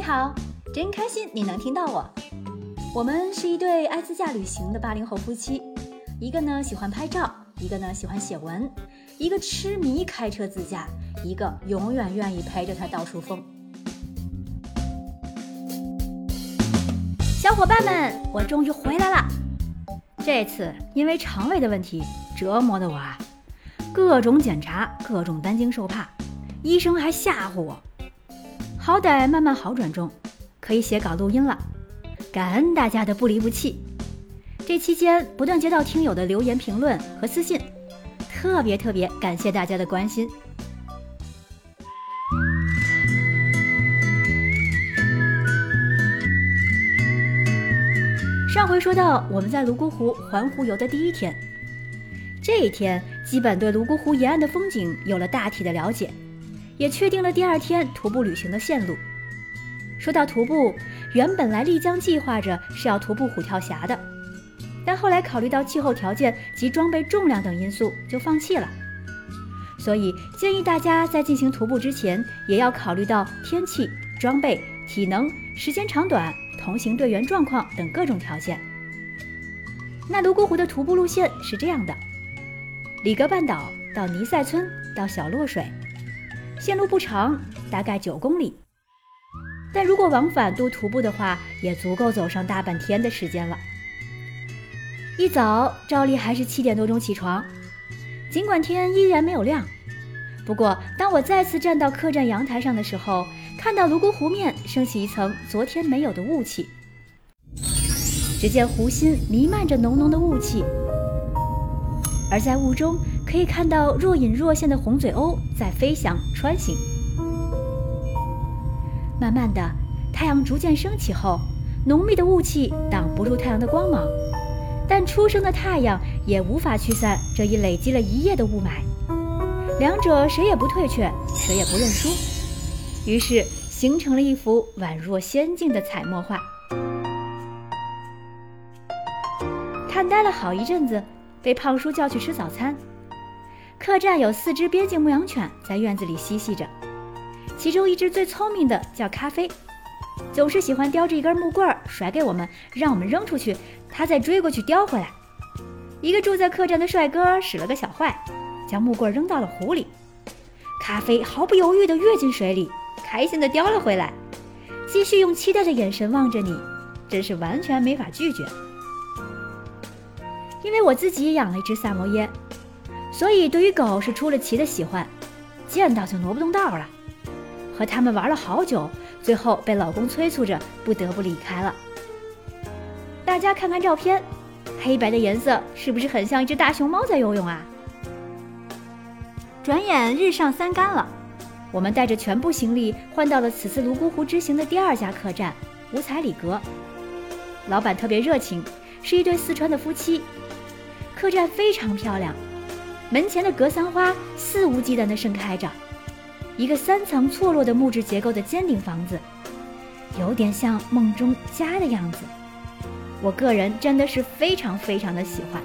你好，真开心你能听到我。我们是一对爱自驾旅行的八零后夫妻，一个呢喜欢拍照，一个呢喜欢写文，一个痴迷开车自驾，一个永远愿意陪着他到处疯。小伙伴们，我终于回来了。这次因为肠胃的问题折磨的我啊，各种检查，各种担惊受怕，医生还吓唬我。好歹慢慢好转中，可以写稿录音了。感恩大家的不离不弃。这期间不断接到听友的留言评论和私信，特别特别感谢大家的关心。上回说到我们在泸沽湖环湖游的第一天，这一天基本对泸沽湖沿岸的风景有了大体的了解。也确定了第二天徒步旅行的线路。说到徒步，原本来丽江计划着是要徒步虎跳峡的，但后来考虑到气候条件及装备重量等因素，就放弃了。所以建议大家在进行徒步之前，也要考虑到天气、装备、体能、时间长短、同行队员状况等各种条件。那泸沽湖的徒步路线是这样的：里格半岛到尼塞村到小洛水。线路不长，大概九公里，但如果往返都徒步的话，也足够走上大半天的时间了。一早，照例还是七点多钟起床，尽管天依然没有亮。不过，当我再次站到客栈阳台上的时候，看到泸沽湖面升起一层昨天没有的雾气。只见湖心弥漫着浓浓的雾气，而在雾中。可以看到若隐若现的红嘴鸥在飞翔穿行。慢慢的，太阳逐渐升起后，浓密的雾气挡不住太阳的光芒，但初升的太阳也无法驱散这一累积了一夜的雾霾。两者谁也不退却，谁也不认输，于是形成了一幅宛若仙境的彩墨画。看呆了好一阵子，被胖叔叫去吃早餐。客栈有四只边境牧羊犬在院子里嬉戏着，其中一只最聪明的叫咖啡，总是喜欢叼着一根木棍儿甩给我们，让我们扔出去，它再追过去叼回来。一个住在客栈的帅哥使了个小坏，将木棍扔到了湖里，咖啡毫不犹豫地跃进水里，开心地叼了回来，继续用期待的眼神望着你，真是完全没法拒绝。因为我自己养了一只萨摩耶。所以，对于狗是出了奇的喜欢，见到就挪不动道了。和他们玩了好久，最后被老公催促着不得不离开了。大家看看照片，黑白的颜色是不是很像一只大熊猫在游泳啊？转眼日上三竿了，我们带着全部行李换到了此次泸沽湖之行的第二家客栈——五彩里阁。老板特别热情，是一对四川的夫妻。客栈非常漂亮。门前的格桑花肆无忌惮地盛开着，一个三层错落的木质结构的尖顶房子，有点像梦中家的样子。我个人真的是非常非常的喜欢。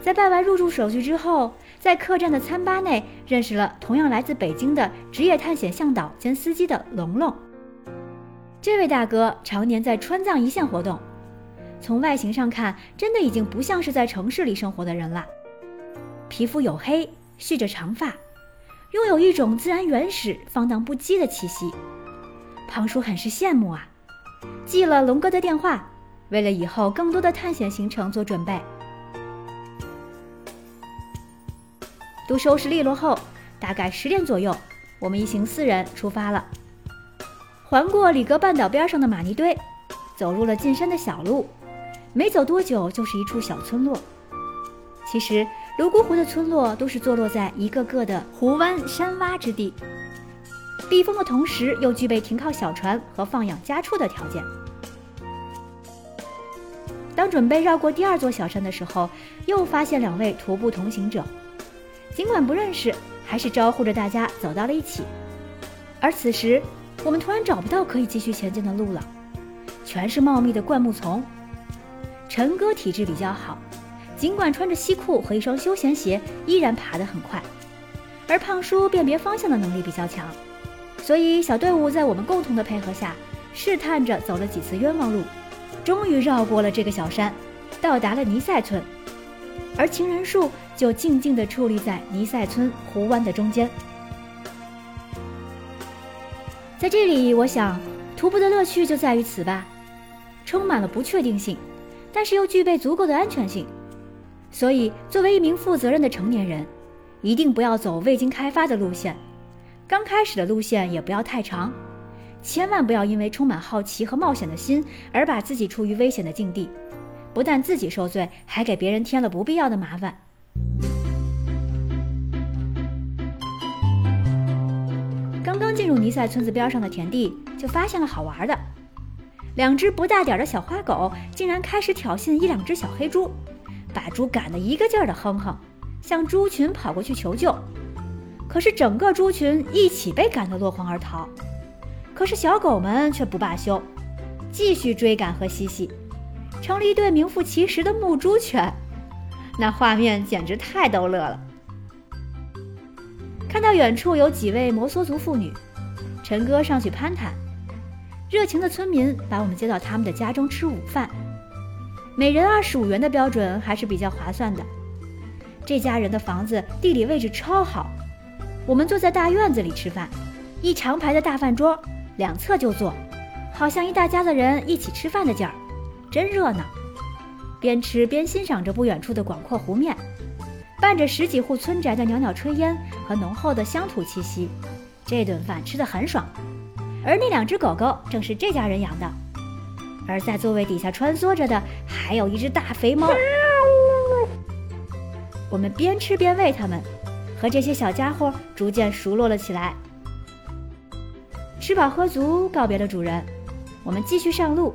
在办完入住手续之后，在客栈的餐吧内认识了同样来自北京的职业探险向导兼司机的龙龙。这位大哥常年在川藏一线活动。从外形上看，真的已经不像是在城市里生活的人了。皮肤黝黑，蓄着长发，拥有一种自然原始、放荡不羁的气息。胖叔很是羡慕啊，记了龙哥的电话，为了以后更多的探险行程做准备。都收拾利落后，大概十点左右，我们一行四人出发了。环过里格半岛边上的玛尼堆，走入了进山的小路。没走多久，就是一处小村落。其实，泸沽湖的村落都是坐落在一个个的湖湾山洼之地，避风的同时又具备停靠小船和放养家畜的条件。当准备绕过第二座小山的时候，又发现两位徒步同行者，尽管不认识，还是招呼着大家走到了一起。而此时，我们突然找不到可以继续前进的路了，全是茂密的灌木丛。陈哥体质比较好，尽管穿着西裤和一双休闲鞋，依然爬得很快。而胖叔辨别方向的能力比较强，所以小队伍在我们共同的配合下，试探着走了几次冤枉路，终于绕过了这个小山，到达了尼塞村。而情人树就静静地矗立在尼塞村湖湾的中间。在这里，我想徒步的乐趣就在于此吧，充满了不确定性，但是又具备足够的安全性。所以，作为一名负责任的成年人，一定不要走未经开发的路线，刚开始的路线也不要太长，千万不要因为充满好奇和冒险的心而把自己处于危险的境地。不但自己受罪，还给别人添了不必要的麻烦。刚刚进入尼塞村子边上的田地，就发现了好玩的：两只不大点的小花狗竟然开始挑衅一两只小黑猪，把猪赶得一个劲儿的哼哼，向猪群跑过去求救。可是整个猪群一起被赶得落荒而逃。可是小狗们却不罢休，继续追赶和嬉戏。成了一对名副其实的牧猪犬，那画面简直太逗乐了。看到远处有几位摩梭族妇女，陈哥上去攀谈，热情的村民把我们接到他们的家中吃午饭，每人二十五元的标准还是比较划算的。这家人的房子地理位置超好，我们坐在大院子里吃饭，一长排的大饭桌，两侧就坐，好像一大家子人一起吃饭的劲儿。真热闹，边吃边欣赏着不远处的广阔湖面，伴着十几户村宅的袅袅炊烟和浓厚的乡土气息，这顿饭吃得很爽。而那两只狗狗正是这家人养的，而在座位底下穿梭着的还有一只大肥猫。我们边吃边喂它们，和这些小家伙逐渐熟络了起来。吃饱喝足，告别了主人，我们继续上路。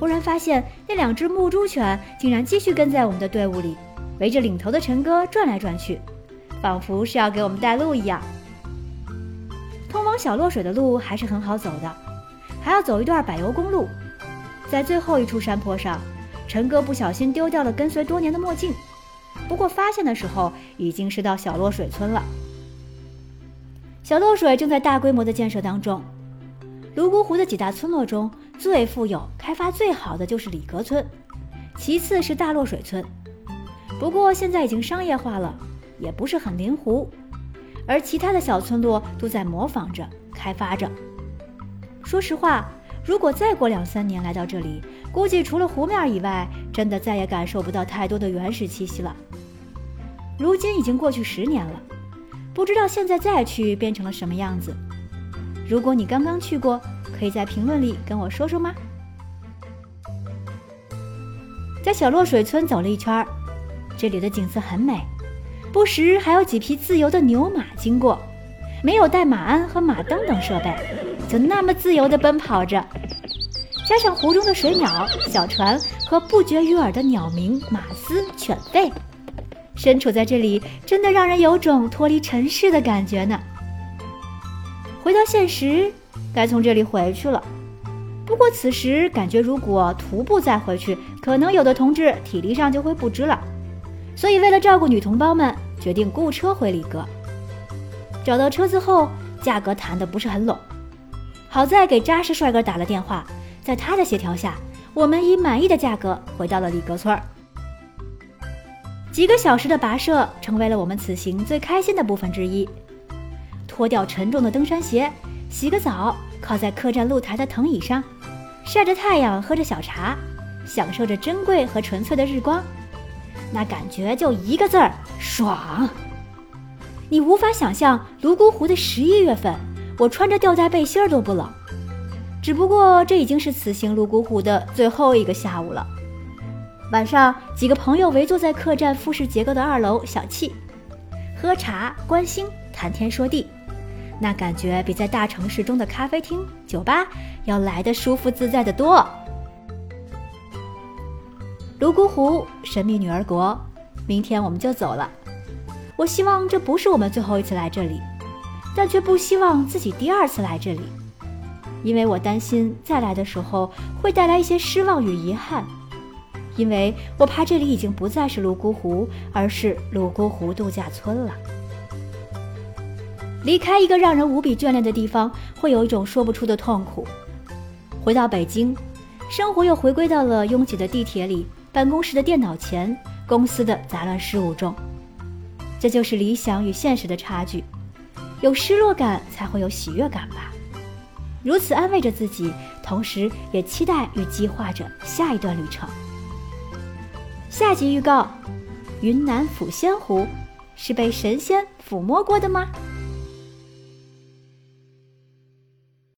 忽然发现，那两只牧猪犬竟然继续跟在我们的队伍里，围着领头的陈哥转来转去，仿佛是要给我们带路一样。通往小洛水的路还是很好走的，还要走一段柏油公路。在最后一处山坡上，陈哥不小心丢掉了跟随多年的墨镜，不过发现的时候已经是到小洛水村了。小洛水正在大规模的建设当中。泸沽湖的几大村落中最富有、开发最好的就是里格村，其次是大洛水村。不过现在已经商业化了，也不是很临湖。而其他的小村落都在模仿着开发着。说实话，如果再过两三年来到这里，估计除了湖面以外，真的再也感受不到太多的原始气息了。如今已经过去十年了，不知道现在再去变成了什么样子。如果你刚刚去过，可以在评论里跟我说说吗？在小洛水村走了一圈，这里的景色很美，不时还有几匹自由的牛马经过，没有带马鞍和马灯等设备，就那么自由地奔跑着。加上湖中的水鸟、小船和不绝于耳的鸟鸣、马嘶、犬吠，身处在这里，真的让人有种脱离尘世的感觉呢。回到现实，该从这里回去了。不过此时感觉，如果徒步再回去，可能有的同志体力上就会不支了。所以为了照顾女同胞们，决定雇车回里格。找到车子后，价格谈的不是很拢。好在给扎实帅哥打了电话，在他的协调下，我们以满意的价格回到了里格村儿。几个小时的跋涉，成为了我们此行最开心的部分之一。脱掉沉重的登山鞋，洗个澡，靠在客栈露台的藤椅上，晒着太阳，喝着小茶，享受着珍贵和纯粹的日光，那感觉就一个字儿爽。你无法想象泸沽湖的十一月份，我穿着吊带背心儿都不冷。只不过这已经是此行泸沽湖的最后一个下午了。晚上，几个朋友围坐在客栈复式结构的二楼小憩，喝茶、观星、谈天说地。那感觉比在大城市中的咖啡厅、酒吧要来的舒服自在的多。泸沽湖，神秘女儿国，明天我们就走了。我希望这不是我们最后一次来这里，但却不希望自己第二次来这里，因为我担心再来的时候会带来一些失望与遗憾，因为我怕这里已经不再是泸沽湖，而是泸沽湖度假村了。离开一个让人无比眷恋的地方，会有一种说不出的痛苦。回到北京，生活又回归到了拥挤的地铁里、办公室的电脑前、公司的杂乱事务中。这就是理想与现实的差距。有失落感，才会有喜悦感吧。如此安慰着自己，同时也期待与计划着下一段旅程。下集预告：云南抚仙湖是被神仙抚摸过的吗？